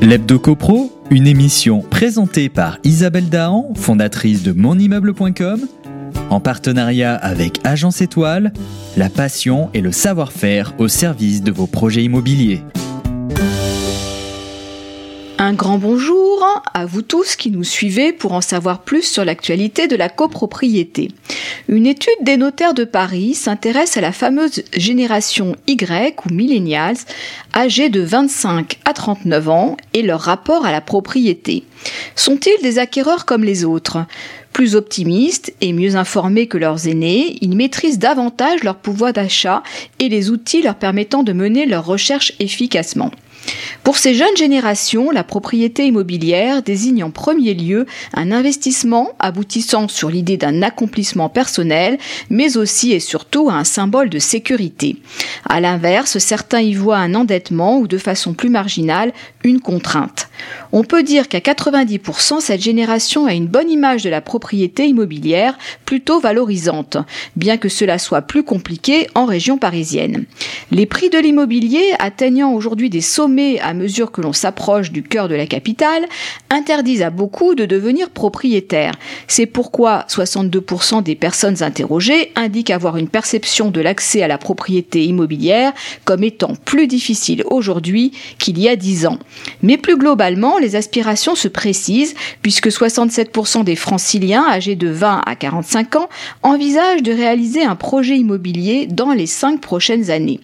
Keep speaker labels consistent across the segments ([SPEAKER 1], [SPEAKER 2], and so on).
[SPEAKER 1] L'Hebdo CoPro, une émission présentée par Isabelle Dahan, fondatrice de monimmeuble.com, en partenariat avec Agence Étoile, la passion et le savoir-faire au service de vos projets immobiliers.
[SPEAKER 2] Un grand bonjour à vous tous qui nous suivez pour en savoir plus sur l'actualité de la copropriété. Une étude des notaires de Paris s'intéresse à la fameuse génération Y ou millennials âgés de 25 à 39 ans et leur rapport à la propriété. Sont-ils des acquéreurs comme les autres? Plus optimistes et mieux informés que leurs aînés, ils maîtrisent davantage leur pouvoir d'achat et les outils leur permettant de mener leurs recherches efficacement. Pour ces jeunes générations, la propriété immobilière désigne en premier lieu un investissement aboutissant sur l'idée d'un accomplissement personnel, mais aussi et surtout un symbole de sécurité. À l'inverse, certains y voient un endettement ou de façon plus marginale, une contrainte. On peut dire qu'à 90%, cette génération a une bonne image de la propriété immobilière, plutôt valorisante, bien que cela soit plus compliqué en région parisienne. Les prix de l'immobilier atteignant aujourd'hui des sommets à mesure que l'on s'approche du cœur de la capitale, interdisent à beaucoup de devenir propriétaires. C'est pourquoi 62% des personnes interrogées indiquent avoir une perception de l'accès à la propriété immobilière comme étant plus difficile aujourd'hui qu'il y a 10 ans. Mais plus globalement, les aspirations se précisent puisque 67% des franciliens âgés de 20 à 45 ans envisagent de réaliser un projet immobilier dans les 5 prochaines années.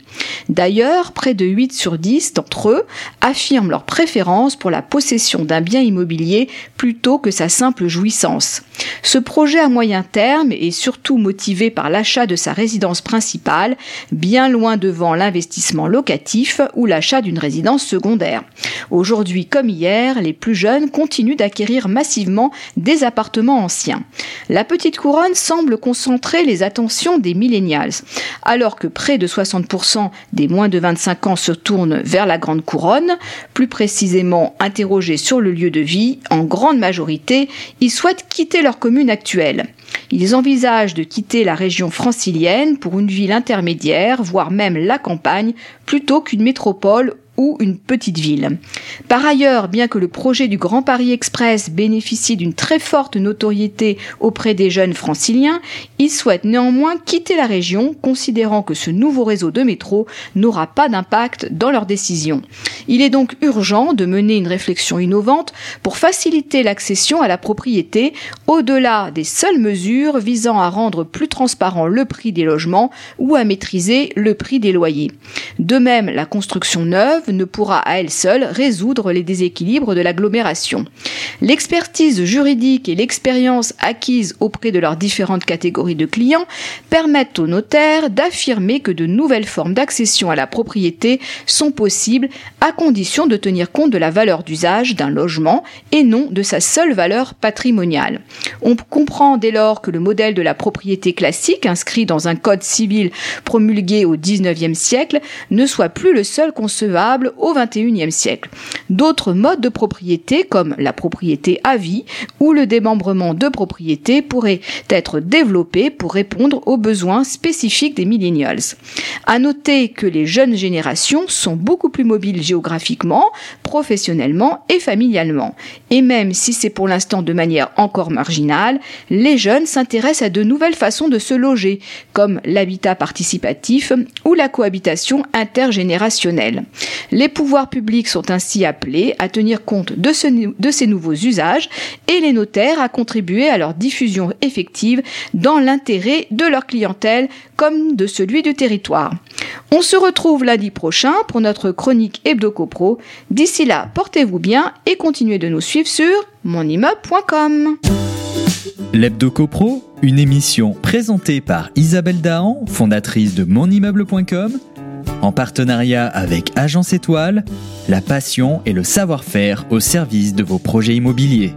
[SPEAKER 2] D'ailleurs, près de 8 sur 10 d'entre eux affirment leur préférence pour la possession d'un bien immobilier plutôt que sa simple jouissance. Ce projet à moyen terme est surtout motivé par l'achat de sa résidence principale, bien loin devant l'investissement locatif ou l'achat d'une résidence secondaire. Aujourd'hui comme hier, les plus jeunes continuent d'acquérir massivement des appartements anciens. La petite couronne semble concentrer les attentions des millennials, alors que près de 60% des moins de 25 ans se tournent vers la grande couronne, plus précisément interrogés sur le lieu de vie, en grande majorité, ils souhaitent quitter leur commune actuelle. Ils envisagent de quitter la région francilienne pour une ville intermédiaire, voire même la campagne, plutôt qu'une métropole ou une petite ville. Par ailleurs, bien que le projet du Grand Paris Express bénéficie d'une très forte notoriété auprès des jeunes franciliens, ils souhaitent néanmoins quitter la région, considérant que ce nouveau réseau de métro n'aura pas d'impact dans leurs décisions. Il est donc urgent de mener une réflexion innovante pour faciliter l'accession à la propriété au-delà des seules mesures visant à rendre plus transparent le prix des logements ou à maîtriser le prix des loyers. De même, la construction neuve ne pourra à elle seule résoudre les déséquilibres de l'agglomération. L'expertise juridique et l'expérience acquise auprès de leurs différentes catégories de clients permettent aux notaires d'affirmer que de nouvelles formes d'accession à la propriété sont possibles à condition de tenir compte de la valeur d'usage d'un logement et non de sa seule valeur patrimoniale. On comprend dès lors que le modèle de la propriété classique inscrit dans un code civil promulgué au XIXe siècle ne soit plus le seul concevable au XXIe siècle. D'autres modes de propriété, comme la propriété à vie ou le démembrement de propriété, pourraient être développés pour répondre aux besoins spécifiques des millennials. À noter que les jeunes générations sont beaucoup plus mobiles géographiquement, professionnellement et familialement. Et même si c'est pour l'instant de manière encore marginale, les jeunes s'intéressent à de nouvelles façons de se loger, comme l'habitat participatif ou la cohabitation intergénérationnelle. Les pouvoirs publics sont ainsi appelés à tenir compte de, ces nouveaux usages et les notaires à contribuer à leur diffusion effective dans l'intérêt de leur clientèle comme de celui du territoire. On se retrouve lundi prochain pour notre chronique HebdoCopro. D'ici là, portez-vous bien et continuez de nous suivre sur monimmeuble.com.
[SPEAKER 1] L'Hebdo CoPro, une émission présentée par Isabelle Dahan, fondatrice de monimmeuble.com en partenariat avec Agence Étoile, la passion et le savoir-faire au service de vos projets immobiliers.